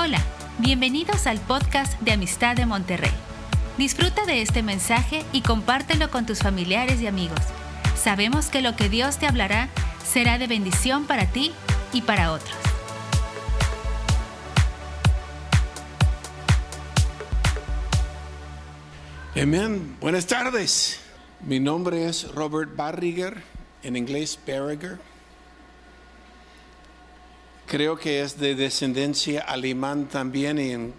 Hola, bienvenidos al podcast de Amistad de Monterrey. Disfruta de este mensaje y compártelo con tus familiares y amigos. Sabemos que lo que Dios te hablará será de bendición para ti y para otros. Amén. Buenas tardes. Mi nombre es Robert Barriger, en inglés Barriger. Creo que es de descendencia alemán también y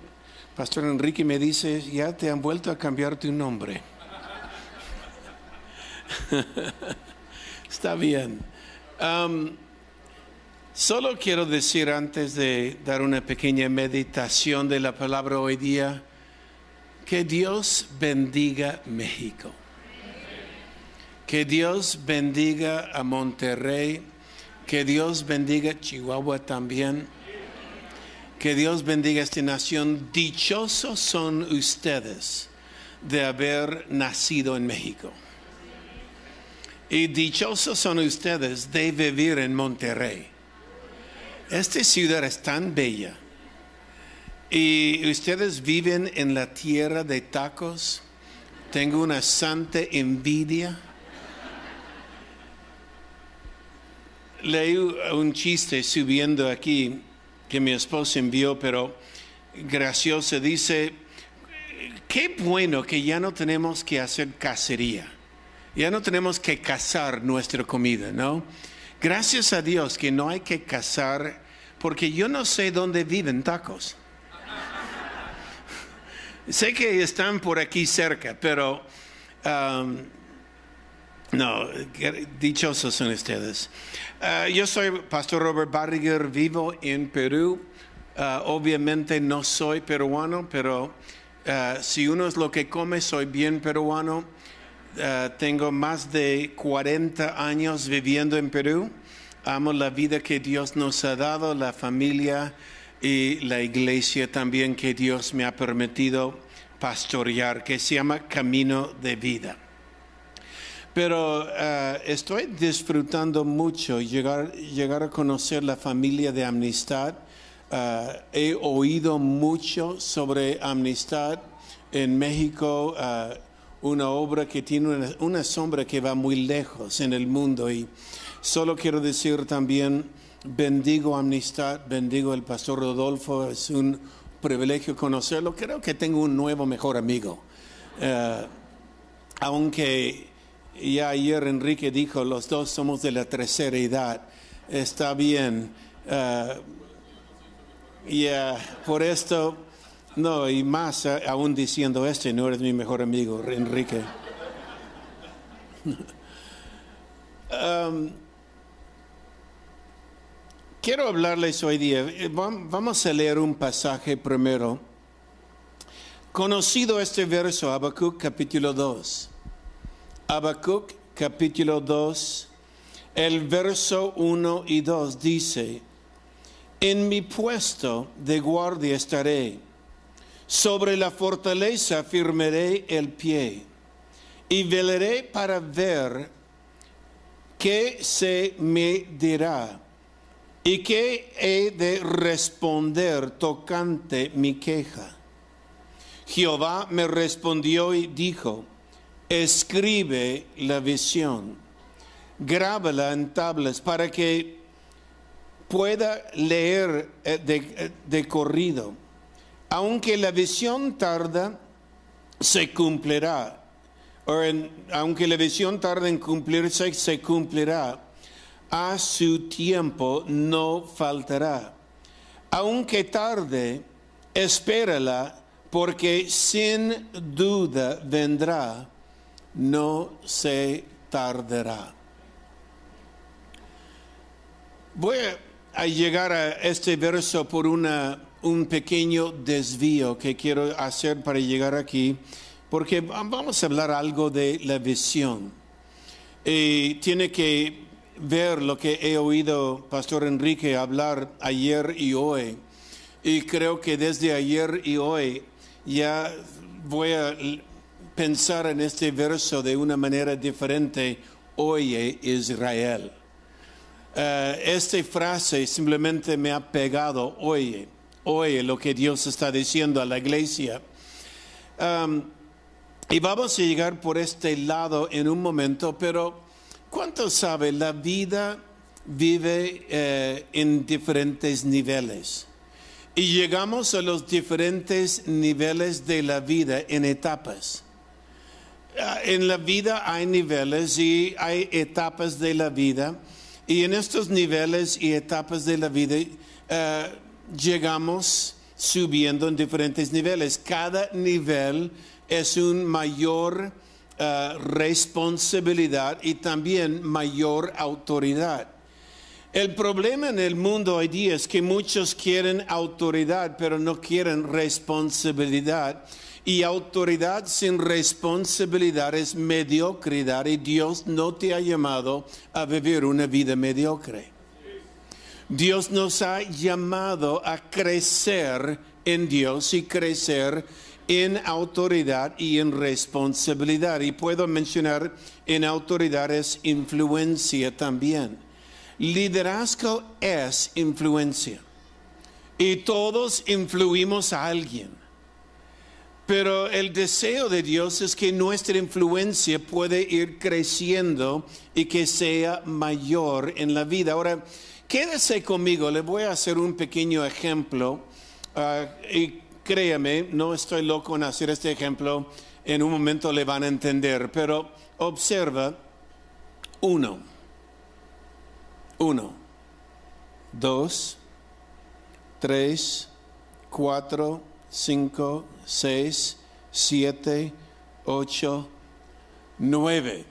Pastor Enrique me dice, ya te han vuelto a cambiar tu nombre. Está bien. Am, solo quiero decir antes de dar una pequeña meditación de la palabra hoy día, que Dios bendiga México. Que Dios bendiga a Monterrey. Que Dios bendiga Chihuahua también. Que Dios bendiga esta nación. Dichosos son ustedes de haber nacido en México. Y dichosos son ustedes de vivir en Monterrey. Esta ciudad es tan bella. Y ustedes viven en la tierra de tacos. Tengo una santa envidia. Leí un chiste subiendo aquí que mi esposa envió, pero gracioso. Dice, qué bueno que ya no tenemos que hacer cacería. Ya no tenemos que cazar nuestra comida, ¿no? Gracias a Dios que no hay que cazar, porque yo no sé dónde viven tacos. Sé que están por aquí cerca, pero um, no, dichosos son ustedes. Ah, yo soy Pastor Robert Barriger, vivo en Perú. Ah, obviamente no soy peruano, pero ah, si uno es lo que come, soy bien peruano. Tengo más de 40 años viviendo en Perú. Amo la vida que Dios nos ha dado, la familia y la iglesia también que Dios me ha permitido pastorear, que se llama Camino de Vida. Pero eh, estoy disfrutando mucho llegar, llegar a conocer la familia de Amnistad. Eh, he oído mucho sobre Amnistad en México, eh, una obra que tiene una, sombra que va muy lejos en el mundo. Y solo quiero decir también, bendigo Amnistad, bendigo el pastor Rodolfo, es un privilegio conocerlo. Creo que tengo un nuevo mejor amigo. Aunque ya ayer Enrique dijo, los dos somos de la tercera edad, está bien. y por esto, no, y más eh, aún diciendo este, no eres mi mejor amigo, Enrique. Um, quiero hablarles hoy día, eh, vam- vamos a leer un pasaje primero. Conocido este verso, Habacuc capítulo 2. Habacuc capítulo 2, el verso 1 y 2 dice, en mi puesto de guardia estaré, sobre la fortaleza firmaré el pie y velaré para ver qué se me dirá y qué he de responder tocante mi queja. Jehová me respondió y dijo, escribe la visión, grábala en tablas para que pueda leer eh, de, eh, de corrido. Aunque la visión tarda, se cumplirá. O en- aunque la visión tarda en cumplirse, se cumplirá. A su tiempo no faltará. Aunque tarde, espérala, porque sin duda vendrá, no se tardará. Voy a llegar a este verso por una, un pequeño desvío que quiero hacer para llegar aquí, porque vamos a hablar algo de la visión. Y tiene que ver lo que he oído Pastor Enrique hablar ayer y hoy. Y creo que desde ayer y hoy ya voy a pensar en este verso de una manera diferente. Oye Israel. Eh, esta frase simplemente me ha pegado, oye, hoy lo que Dios está diciendo a la iglesia. Um, y vamos a llegar por este lado en un momento, pero ¿cuánto sabe? La vida vive eh, en diferentes niveles. Y llegamos a los diferentes niveles de la vida en etapas. Ah, en la vida hay niveles y hay etapas de la vida. Y en estos niveles y etapas de la vida eh, llegamos subiendo en diferentes niveles. Cada nivel es una mayor eh, responsabilidad y también mayor autoridad. El problema en el mundo hoy día es que muchos quieren autoridad, pero no quieren responsabilidad. Y autoridad sin responsabilidad es mediocridad y Dios no te ha llamado a vivir una vida mediocre. Dios nos ha llamado a crecer en Dios y crecer en autoridad y en responsabilidad. Y puedo mencionar en autoridad es influencia también. Liderazgo es influencia. Y todos influimos a alguien. Pero el deseo de Dios es que nuestra influencia puede ir creciendo y que sea mayor en la vida. Ahora, quédese conmigo, le voy a hacer un pequeño ejemplo. Ah, y créame, no estoy loco en hacer este ejemplo, en un momento le van a entender, pero observa, uno, uno, dos, tres, cuatro, cinco, seis, siete, ocho, nueve,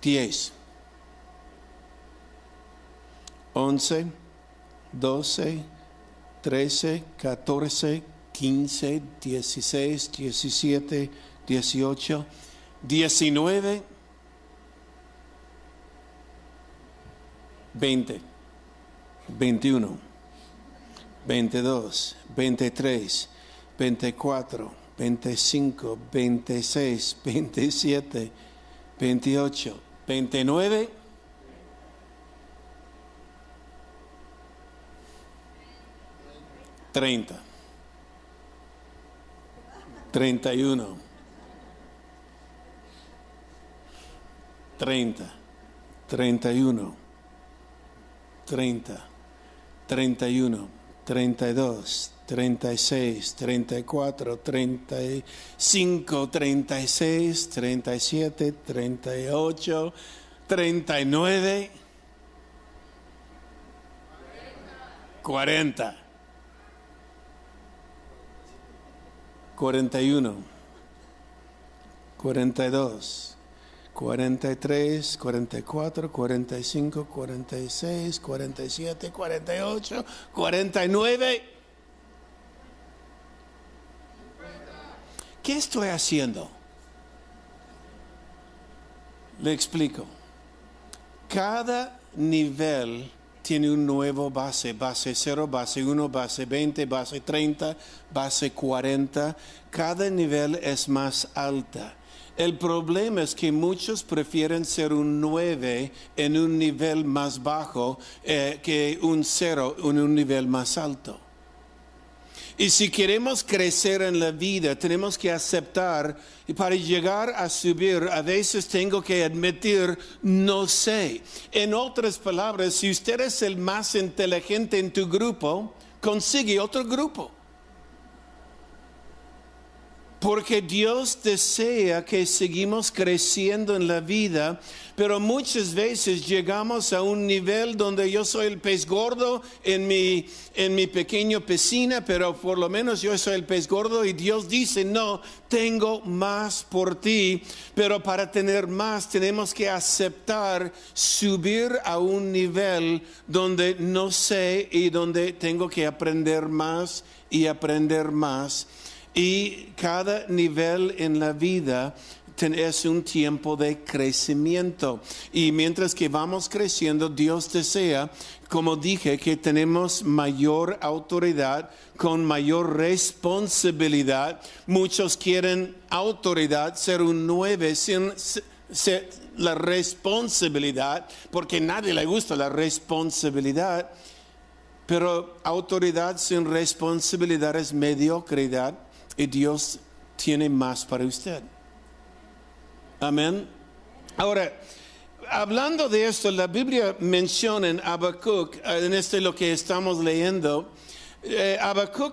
diez, once, doce, 13, 14, 15, 16, 17, 18, 19, 20, 21, 22, 23, 24, 25, 26, 27, 28, 29, 30, 31, 30, 31, 30, 31, 32, 36, 34, 35, 36, 37, 38, 39, 40. 41, 42, 43, 44, 45, 46, 47, 48, 49. ¿Qué estoy haciendo? Le explico. Cada nivel tiene un nuevo base, base 0, base 1, base 20, base 30, base 40. Cada nivel es más alta. El problema es que muchos prefieren ser un 9 en un nivel más bajo eh, que un 0 en un nivel más alto. Y si queremos crecer en la vida, tenemos que aceptar, y para llegar a subir, a veces tengo que admitir, no sé. En otras palabras, si usted es el más inteligente en tu grupo, consigue otro grupo. Porque Dios desea que seguimos creciendo en la vida, pero muchas veces llegamos a un nivel donde yo soy el pez gordo en mi, en mi pequeño piscina, pero por lo menos yo soy el pez gordo y Dios dice, no, tengo más por ti, pero para tener más tenemos que aceptar subir a un nivel donde no sé y donde tengo que aprender más y aprender más. Y cada nivel en la vida es un tiempo de crecimiento. Y mientras que vamos creciendo, Dios desea, como dije, que tenemos mayor autoridad, con mayor responsabilidad. Muchos quieren autoridad, ser un nueve sin la responsabilidad, porque nadie le gusta la responsabilidad. Pero autoridad sin responsabilidad es mediocridad y Dios tiene más para usted. Amén. Ahora, hablando de esto, la Biblia menciona en Habacuc, en este lo que estamos leyendo, eh,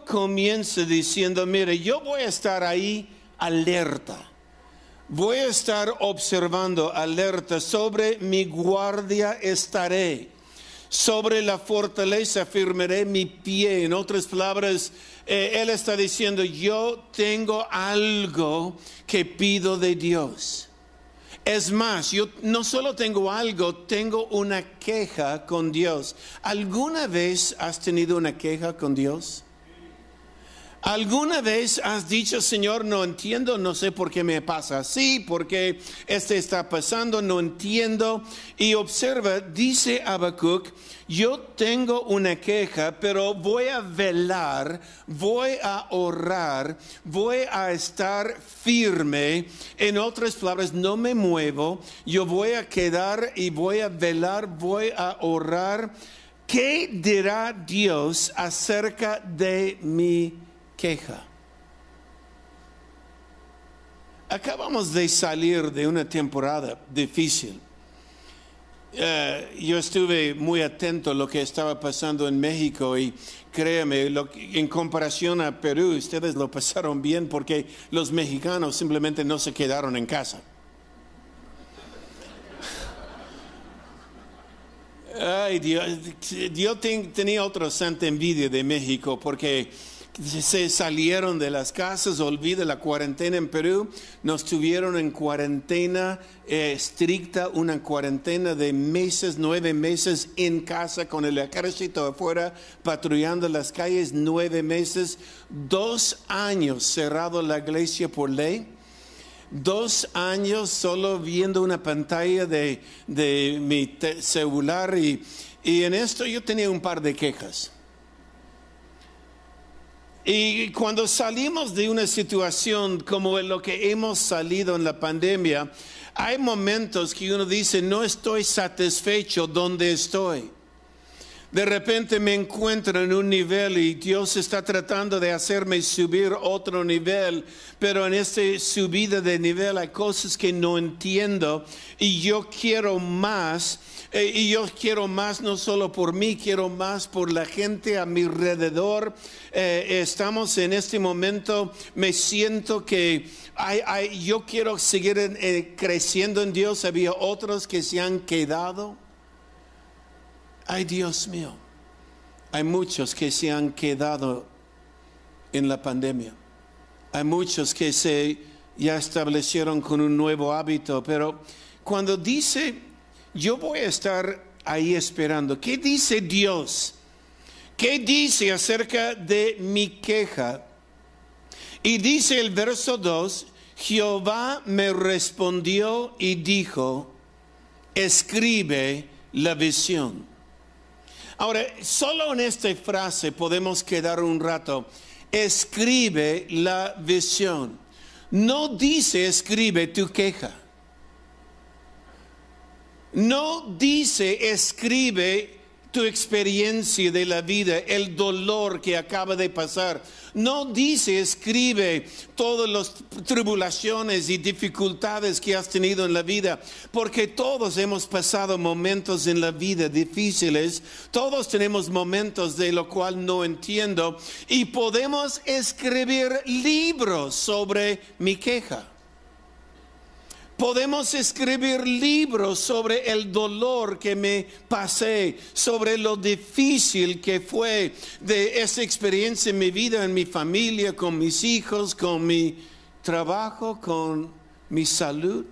comienza diciendo, mire, yo voy a estar ahí alerta. Voy a estar observando alerta. Sobre mi guardia estaré. Sobre la fortaleza firmaré mi pie. En otras palabras, eh, él está diciendo, yo tengo algo que pido de Dios. Es más, yo no solo tengo algo, tengo una queja con Dios. ¿Alguna vez has tenido una queja con Dios? ¿Alguna vez has dicho, Señor, no entiendo, no sé por qué me pasa así, por qué este está pasando, no entiendo? Y observa, dice Habacuc, yo tengo una queja, pero voy a velar, voy a orar, voy a estar firme. En otras palabras, no me muevo, yo voy a quedar y voy a velar, voy a orar. ¿Qué dirá Dios acerca de mi queja. Acabamos de salir de una temporada difícil. Eh, yo estuve muy atento a lo que estaba pasando en México y créeme, en comparación a Perú, ustedes lo pasaron bien porque los mexicanos simplemente no se quedaron en casa. Ay, Dios, yo tenía otra santa envidia de México porque se salieron de las casas, olvide la cuarentena en Perú, nos tuvieron en cuarentena eh, estricta, una cuarentena de meses, nueve meses en casa con el ejército afuera patrullando las calles, nueve meses, dos años cerrado la iglesia por ley. Dos años solo viendo una pantalla de, mi celular y en esto yo tenía un par de quejas. Y cuando salimos de una situación como lo que hemos salido en la pandemia, hay momentos que uno dice, no estoy satisfecho donde estoy. De repente me encuentro en un nivel y Dios está tratando de hacerme subir otro nivel, pero en esta subida de nivel hay cosas que no entiendo y yo quiero más eh, y yo quiero más no solo por mí, quiero más por la gente a mi alrededor. Eh, estamos en este momento, me siento que yo quiero seguir eh, creciendo en Dios. Había otros que se han quedado. Ay, Dios mío, hay muchos que se han quedado en la pandemia. Hay muchos que se ya establecieron con un nuevo hábito, pero cuando dice yo voy a estar ahí esperando. ¿Qué dice Dios? ¿Qué dice acerca de mi queja? Y dice el verso 2, Jehová me respondió y dijo, escribe la visión. Ahora, solo en esta frase podemos quedar un rato. Escribe la visión. No dice escribe tu queja. No dice, escribe tu experiencia de la vida, el dolor que acaba de pasar. No dice, escribe todas las tribulaciones y dificultades que has tenido en la vida, porque todos hemos pasado momentos en la vida difíciles, todos tenemos momentos de lo cual no entiendo y podemos escribir libros sobre mi queja. Podemos escribir libros sobre el dolor que me pasé, sobre lo difícil que fue de esa experiencia en mi vida, en mi familia, con mis hijos, con mi trabajo, con mi salud.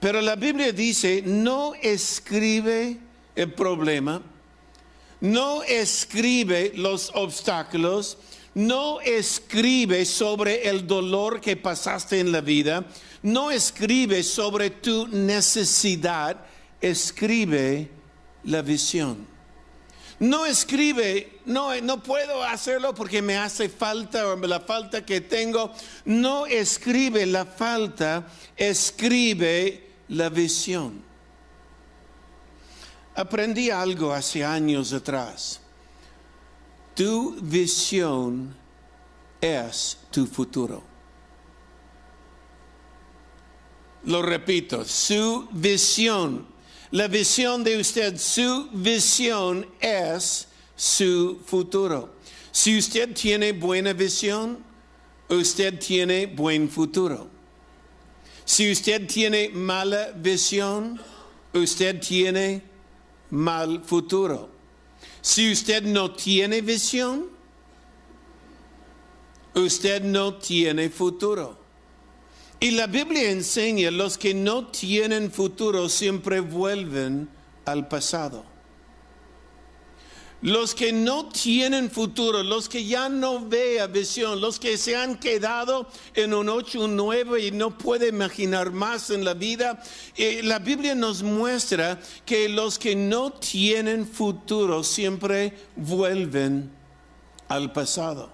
Pero la Biblia dice, no escribe el problema, no escribe los obstáculos, no escribe sobre el dolor que pasaste en la vida, no escribe sobre tu necesidad, escribe la visión. No escribe, no, no puedo hacerlo porque me hace falta o la falta que tengo. No escribe la falta, escribe la visión. Aprendí algo hace años atrás. Tu visión es tu futuro. Lo repito, su visión, la visión de usted, su visión es su futuro. Si usted tiene buena visión, usted tiene buen futuro. Si usted tiene mala visión, usted tiene mal futuro. Si usted no tiene visión, usted no tiene futuro. Y la Biblia enseña, los que no tienen futuro siempre vuelven al pasado. Los que no tienen futuro, los que ya no vean visión, los que se han quedado en un 8, un 9 y no puede imaginar más en la vida, eh, la Biblia nos muestra que los que no tienen futuro siempre vuelven al pasado.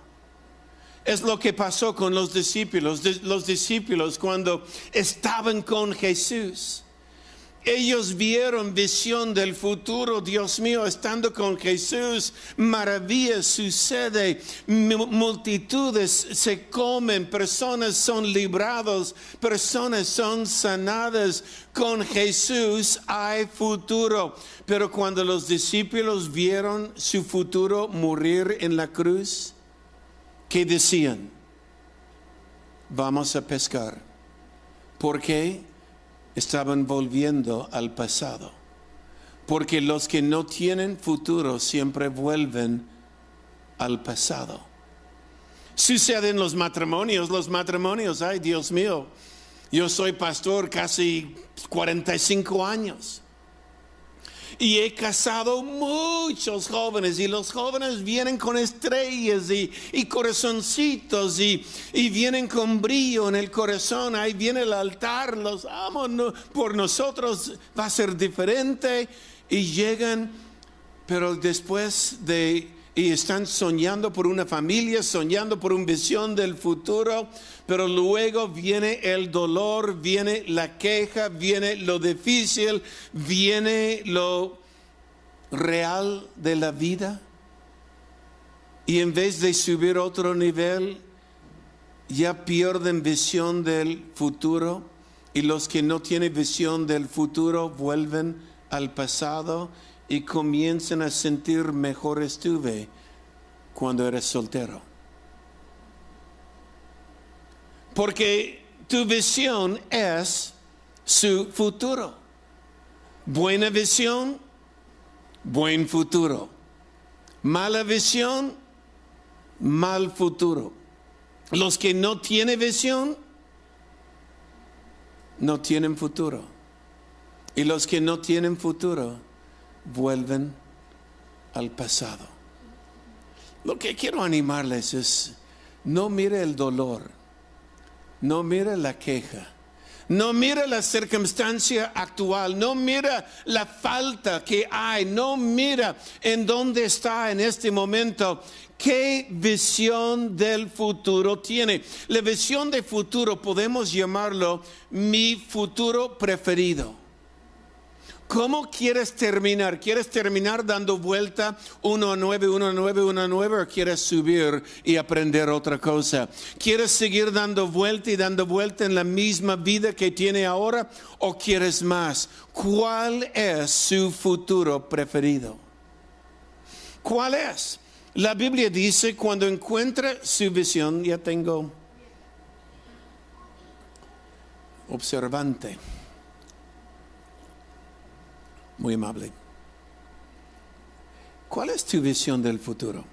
Es lo que pasó con los discípulos, los discípulos cuando estaban con Jesús. Ellos vieron visión del futuro, Dios mío, estando con Jesús, maravillas sucede, multitudes se comen, personas son librados, personas son sanadas. Con Jesús hay futuro. Pero cuando los discípulos vieron su futuro morir en la cruz, que decían, vamos a pescar. porque Estaban volviendo al pasado. Porque los que no tienen futuro siempre vuelven al pasado. Suceden los matrimonios, los matrimonios, ay Dios mío, yo soy pastor casi 45 años. Y he casado muchos jóvenes y los jóvenes vienen con estrellas y, corazoncitos y, vienen con brillo en el corazón. Ahí viene el altar, los amo, por nosotros va a ser diferente. Y llegan, pero después de y están soñando por una familia, soñando por una visión del futuro, pero luego viene el dolor, viene la queja, viene lo difícil, viene lo real de la vida. Y en vez de subir otro nivel, ya pierden visión del futuro y los que no tienen visión del futuro vuelven al pasado y comienzan a sentir mejor estuve cuando eres soltero. Porque tu visión es su futuro. Buena visión, buen futuro. Mala visión, mal futuro. Los que no tienen visión, no tienen futuro. Y los que no tienen futuro, vuelven al pasado. Lo que quiero animarles es, no mire el dolor, no mire la queja, no mire la circunstancia actual, no mira la falta que hay, no mira en dónde está en este momento. ¿Qué visión del futuro tiene? La visión del futuro podemos llamarlo mi futuro preferido. ¿Cómo quieres terminar? ¿Quieres terminar dando vuelta 1 a 9, 1 a 9, 1 a 9 o quieres subir y aprender otra cosa? ¿Quieres seguir dando vuelta y dando vuelta en la misma vida que tiene ahora o quieres más? ¿Cuál es su futuro preferido? ¿Cuál es? La Biblia dice, cuando encuentra su visión, ya tengo observante. Muy amable. ¿Cuál es tu visión del futuro?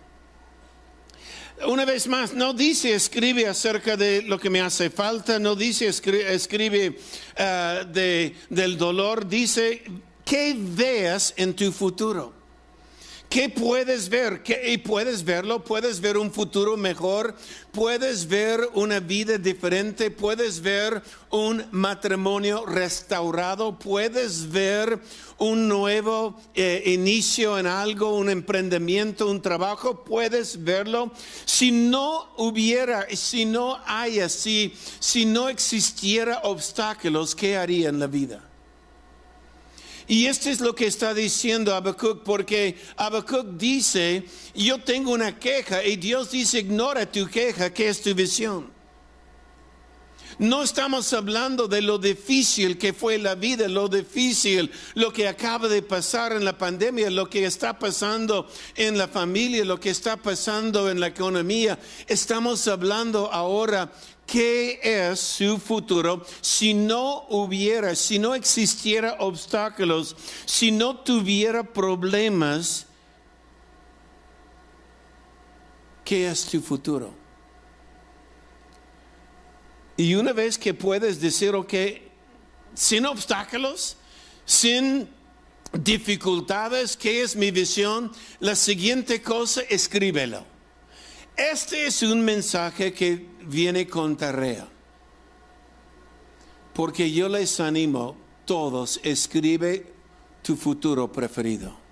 Una vez más, no dice escribe acerca de lo que me hace falta, no dice escribe, uh, de, del dolor, dice que veas en tu futuro. ¿Qué puedes ver? ¿Qué, y puedes verlo, puedes ver un futuro mejor, puedes ver una vida diferente, puedes ver un matrimonio restaurado, puedes ver un nuevo eh, inicio en algo, un emprendimiento, un trabajo, puedes verlo. Si no hubiera, si no hay así, si no existiera obstáculos, ¿qué haría en la vida? Y esto es lo que está diciendo Habacuc, porque Habacuc dice, yo tengo una queja y Dios dice, ignora tu queja, que es tu visión. No estamos hablando de lo difícil que fue la vida, lo difícil, lo que acaba de pasar en la pandemia, lo que está pasando en la familia, lo que está pasando en la economía. Estamos hablando ahora qué es su futuro si no hubiera, si no existiera obstáculos, si no tuviera problemas. ¿Qué es tu futuro? Y una vez que puedes decir, ok, sin obstáculos, sin dificultades, ¿qué es mi visión? La siguiente cosa, escríbelo. Este es un mensaje que viene con tarea. Porque yo les animo, todos, escribe tu futuro preferido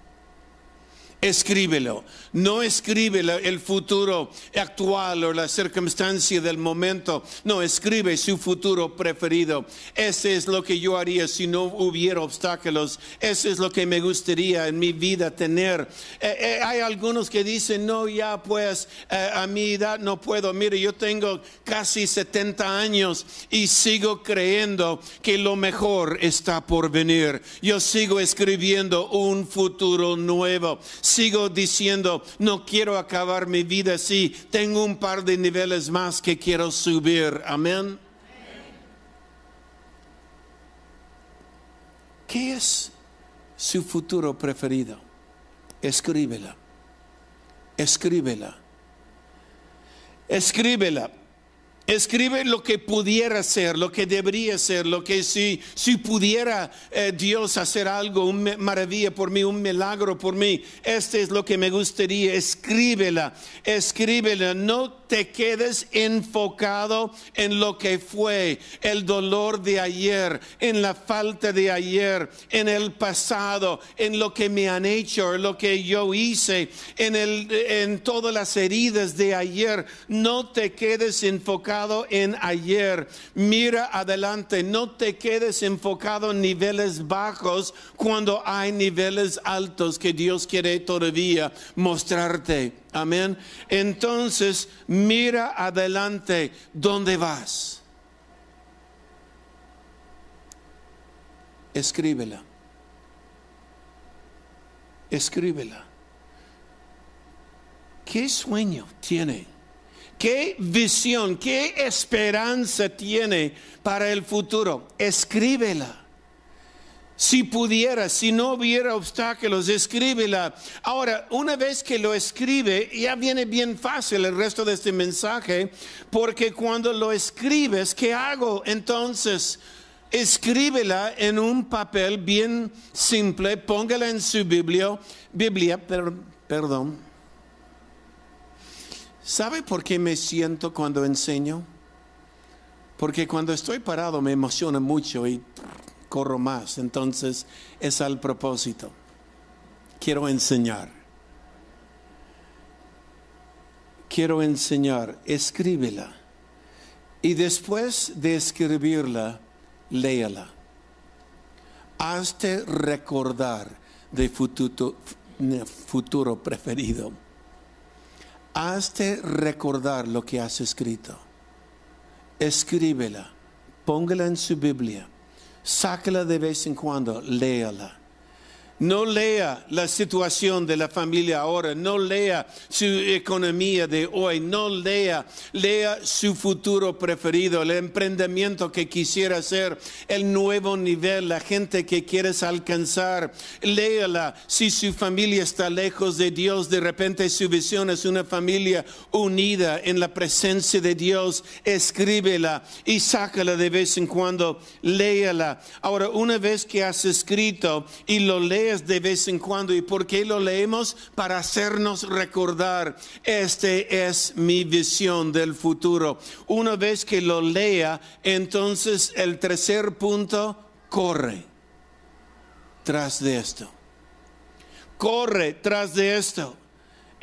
escríbelo. No escribe el futuro actual o la circunstancia del momento. No, escribe su futuro preferido. Ese es lo que yo haría si no hubiera obstáculos. Ese es lo que me gustaría en mi vida tener. Eh, eh, hay algunos que dicen, no, ya pues eh, a mi edad no puedo. Mire, yo tengo casi 70 años y sigo creyendo que lo mejor está por venir. Yo sigo escribiendo un futuro nuevo sigo diciendo, no quiero acabar mi vida así, tengo un par de niveles más que quiero subir. Amén. ¿Qué es su futuro preferido? Escríbela. Escríbela. Escríbela. Escribe lo que pudiera ser, lo que debería ser, lo que si, si pudiera eh, Dios hacer algo, una maravilla por mí, un milagro por mí, este es lo que me gustaría. Escríbela, escríbela. No te quedes enfocado en lo que fue, el dolor de ayer, en la falta de ayer, en el pasado, en lo que me han hecho, en lo que yo hice, en, el, en todas las heridas de ayer. No te quedes enfocado en ayer, mira adelante, no te quedes enfocado en niveles bajos cuando hay niveles altos que Dios quiere todavía mostrarte. Amén. Entonces, mira adelante, ¿dónde vas? Escríbela. Escríbela. ¿Qué sueño tiene? ¿Qué visión, qué esperanza tiene para el futuro? Escríbela. Si pudiera, si no hubiera obstáculos, escríbela. Ahora, una vez que lo escribe, ya viene bien fácil el resto de este mensaje, porque cuando lo escribes, ¿qué hago? Entonces, escríbela en un papel bien simple, póngala en su Biblia, Biblia, perdón ¿Sabe por qué me siento cuando enseño? Porque cuando estoy parado me emociona mucho y corro más. Entonces es al propósito. Quiero enseñar. Quiero enseñar. Escríbela. Y después de escribirla, léala. Hazte recordar de futuro, futuro preferido hazte recordar lo que has escrito. Escríbela, póngala en su Biblia, sácala de vez en cuando, léala. No lea la situación de la familia ahora, no lea su economía de hoy, no lea, lea su futuro preferido, el emprendimiento que quisiera hacer, el nuevo nivel, la gente que quieres alcanzar. Léala si su familia está lejos de Dios, de repente su visión es una familia unida en la presencia de Dios. Escríbela y sácala de vez en cuando, léala. Ahora, una vez que has escrito y lo lees, de vez en cuando. ¿Y por qué lo leemos? Para hacernos recordar, este es mi visión del futuro. Una vez que lo lea, entonces el tercer punto, corre tras de esto. Corre tras de esto.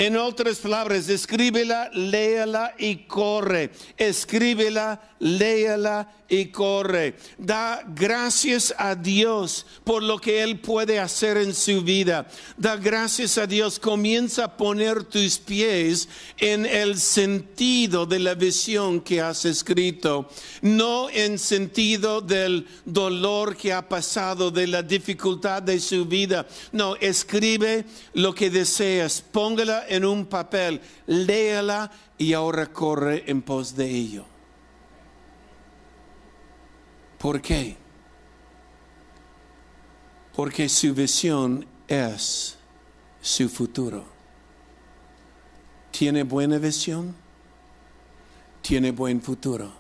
En otras palabras, escríbela, léala y corre. Escríbela, léala y corre. Da gracias a Dios por lo que Él puede hacer en su vida. Da gracias a Dios. Comienza a poner tus pies en el sentido de la visión que has escrito. No en sentido del dolor que ha pasado, de la dificultad de su vida. No, escribe lo que deseas. Póngala en un papel. Léala y ahora corre en pos de ello. ¿Por qué? Porque su visión es su futuro. ¿Tiene buena visión? Tiene buen futuro.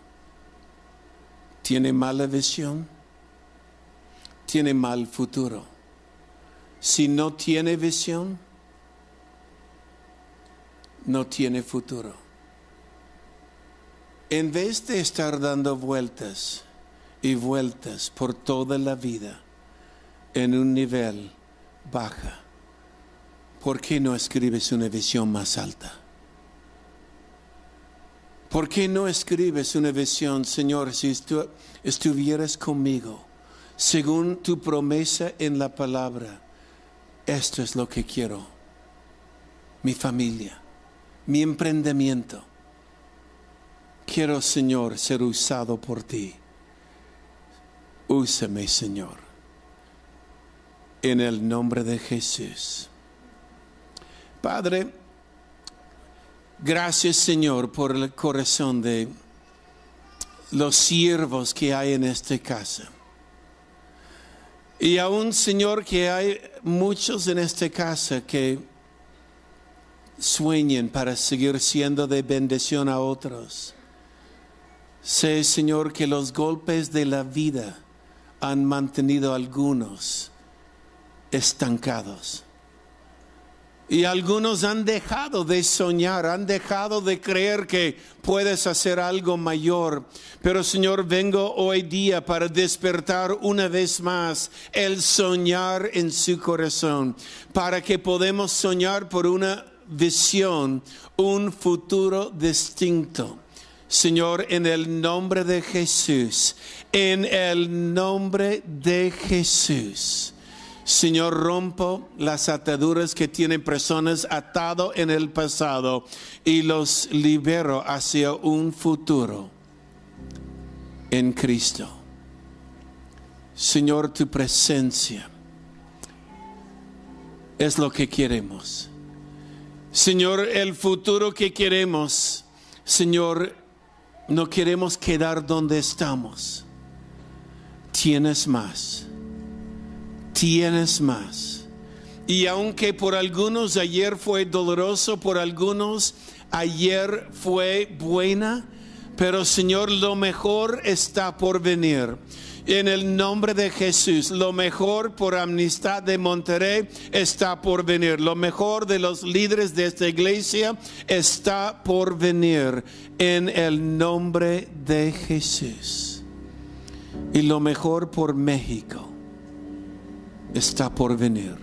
¿Tiene mala visión? Tiene mal futuro. Si no tiene visión, no tiene futuro. En vez de estar dando vueltas, y vueltas por toda la vida en un nivel baja, ¿por qué no escribes una visión más alta? ¿Por qué no escribes una visión, Señor, si estuvieras conmigo, según tu promesa en la palabra? Esto es lo que quiero. Mi familia, mi emprendimiento. Quiero, Señor, ser usado por ti. Úsame, Señor. En el nombre de Jesús. Padre, gracias, Señor, por el corazón de los siervos que hay en esta casa. Y aún, Señor, que hay muchos en esta casa que sueñen para seguir siendo de bendición a otros. Sé, Señor, que los golpes de la vida han mantenido algunos estancados. Y algunos han dejado de soñar, han dejado de creer que puedes hacer algo mayor. Pero Señor, vengo hoy día para despertar una vez más el soñar en su corazón, para que podamos soñar por una visión, un futuro distinto. Señor, en el nombre de Jesús, en el nombre de Jesús. Señor, rompo las ataduras que tienen personas atado en el pasado y los libero hacia un futuro en Cristo. Señor, tu presencia es lo que queremos. Señor, el futuro que queremos, Señor, no queremos quedar donde estamos. Tienes más. Tienes más. Y aunque por algunos ayer fue doloroso, por algunos ayer fue buena, pero Señor, lo mejor está por venir. En el nombre de Jesús, lo mejor por Amnistad de Monterrey está por venir. Lo mejor de los líderes de esta iglesia está por venir en el nombre de Jesús. Y lo mejor por México está por venir.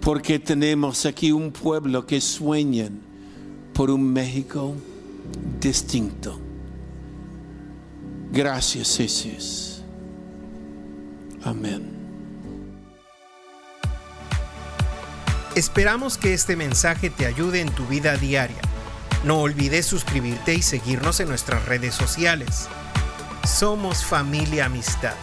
Porque tenemos aquí un pueblo que sueña por un México distinto. Gracias Jesús. Amén. Esperamos que este mensaje te ayude en tu vida diaria. No olvides suscribirte y seguirnos en nuestras redes sociales. Somos familia amistad.